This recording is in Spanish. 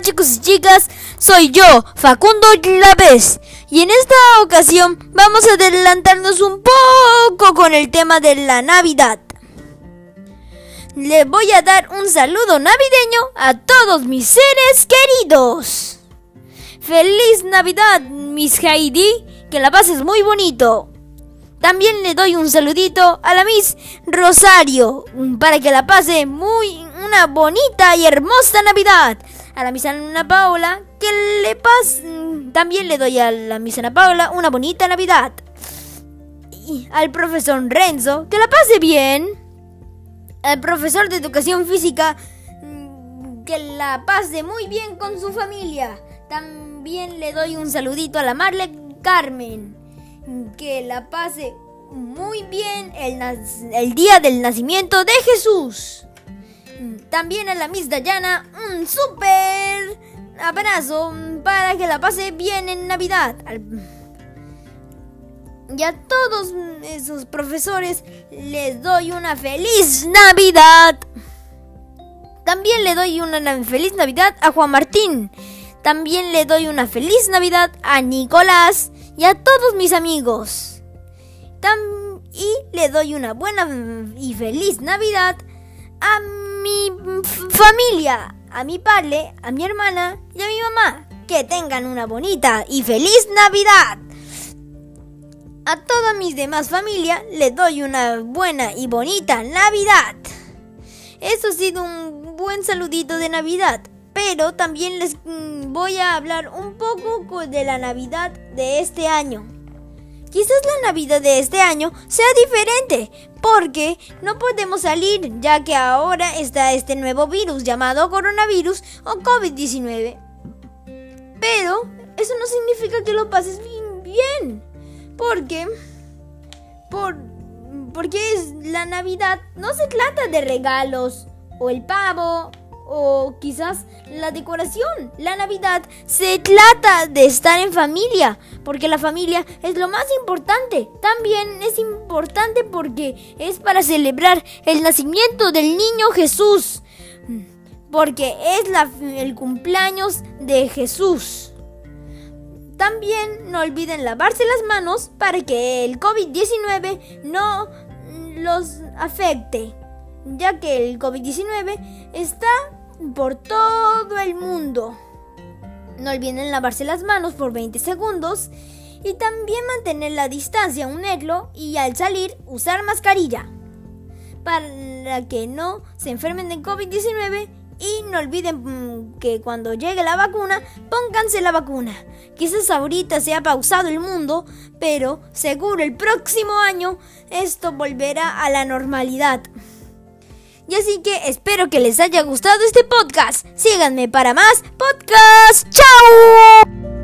Chicos y chicas, soy yo, Facundo Claves, y en esta ocasión vamos a adelantarnos un poco con el tema de la Navidad. Le voy a dar un saludo navideño a todos mis seres queridos. Feliz Navidad, Miss Heidi, que la pases muy bonito. También le doy un saludito a la Miss Rosario para que la pase muy una bonita y hermosa Navidad. A la Miss Ana Paula que le pase también le doy a la Miss Ana Paula una bonita Navidad. Al profesor Renzo que la pase bien. Al profesor de educación física que la pase muy bien con su familia. También le doy un saludito a la Marle Carmen que la pase muy bien el, día del nacimiento de Jesús. También a la Miss Dayana un súper para que la pase bien en Navidad. Y a todos esos profesores les doy una feliz Navidad. También le doy una feliz Navidad a Juan Martín. También le doy una feliz Navidad a Nicolás y a todos mis amigos. y le doy una buena y feliz Navidad a mi familia, a mi padre, a mi hermana y a mi mamá. Que tengan una bonita y feliz Navidad. A toda mis demás familia les doy una buena y bonita Navidad. Esto ha sido un buen saludito de Navidad pero también les mm, voy a hablar un poco de la Navidad de este año. Quizás la Navidad de este año sea diferente, porque no podemos salir ya que ahora está este nuevo virus llamado coronavirus o COVID-19. Pero eso no significa que lo pases bien, porque por, porque es la Navidad no se trata de regalos o el pavo o quizás la decoración. La Navidad se trata de estar en familia, porque la familia es lo más importante. También es importante porque es para celebrar el nacimiento del niño Jesús, porque es el cumpleaños de Jesús. También no olviden lavarse las manos para que el COVID-19 no los afecte, ya que el COVID-19 está por todo el mundo. No olviden lavarse las manos por 20 segundos y también mantener la distancia, unirlo y al salir usar mascarilla para que no se enfermen de COVID-19 y no olviden mm, que cuando llegue la vacuna, pónganse la vacuna. Quizás ahorita se ha pausado el mundo, pero seguro el próximo año esto volverá a la normalidad. Y así que espero que les haya gustado este podcast. Síganme para más podcast. ¡Chao!